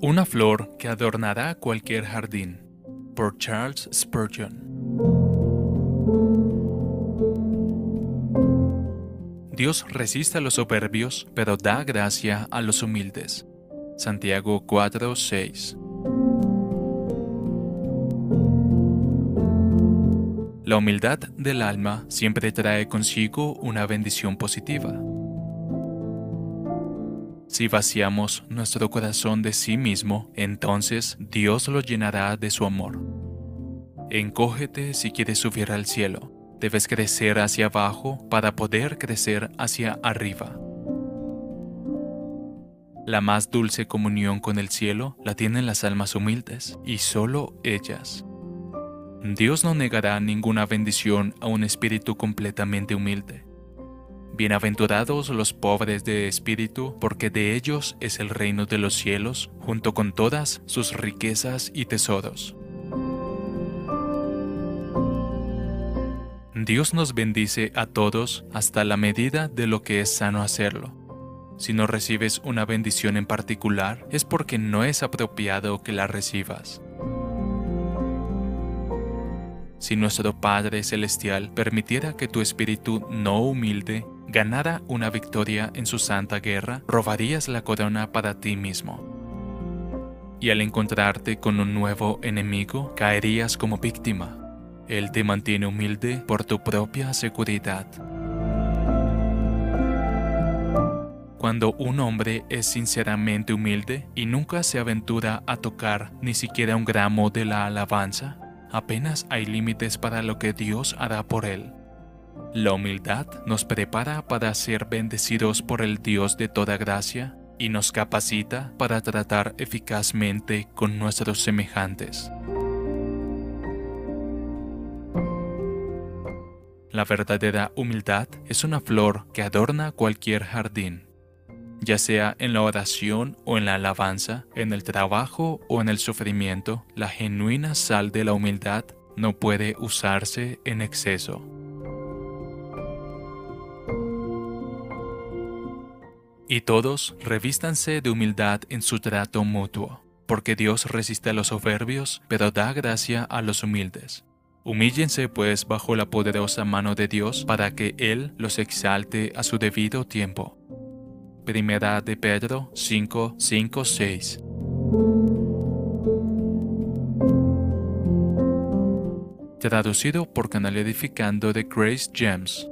Una flor que adornará cualquier jardín. Por Charles Spurgeon. Dios resiste a los soberbios, pero da gracia a los humildes. Santiago 4:6 La humildad del alma siempre trae consigo una bendición positiva. Si vaciamos nuestro corazón de sí mismo, entonces Dios lo llenará de su amor. Encógete si quieres subir al cielo. Debes crecer hacia abajo para poder crecer hacia arriba. La más dulce comunión con el cielo la tienen las almas humildes, y solo ellas. Dios no negará ninguna bendición a un espíritu completamente humilde. Bienaventurados los pobres de espíritu, porque de ellos es el reino de los cielos, junto con todas sus riquezas y tesoros. Dios nos bendice a todos hasta la medida de lo que es sano hacerlo. Si no recibes una bendición en particular, es porque no es apropiado que la recibas. Si nuestro Padre Celestial permitiera que tu espíritu no humilde ganara una victoria en su santa guerra, robarías la corona para ti mismo. Y al encontrarte con un nuevo enemigo, caerías como víctima. Él te mantiene humilde por tu propia seguridad. Cuando un hombre es sinceramente humilde y nunca se aventura a tocar ni siquiera un gramo de la alabanza, apenas hay límites para lo que Dios hará por él. La humildad nos prepara para ser bendecidos por el Dios de toda gracia y nos capacita para tratar eficazmente con nuestros semejantes. La verdadera humildad es una flor que adorna cualquier jardín, ya sea en la oración o en la alabanza, en el trabajo o en el sufrimiento, la genuina sal de la humildad no puede usarse en exceso. Y todos revístanse de humildad en su trato mutuo, porque Dios resiste a los soberbios, pero da gracia a los humildes. Humíllense pues bajo la poderosa mano de Dios para que Él los exalte a su debido tiempo. Primera de Pedro 5, 5, 6. Traducido por Canal Edificando de Grace Gems.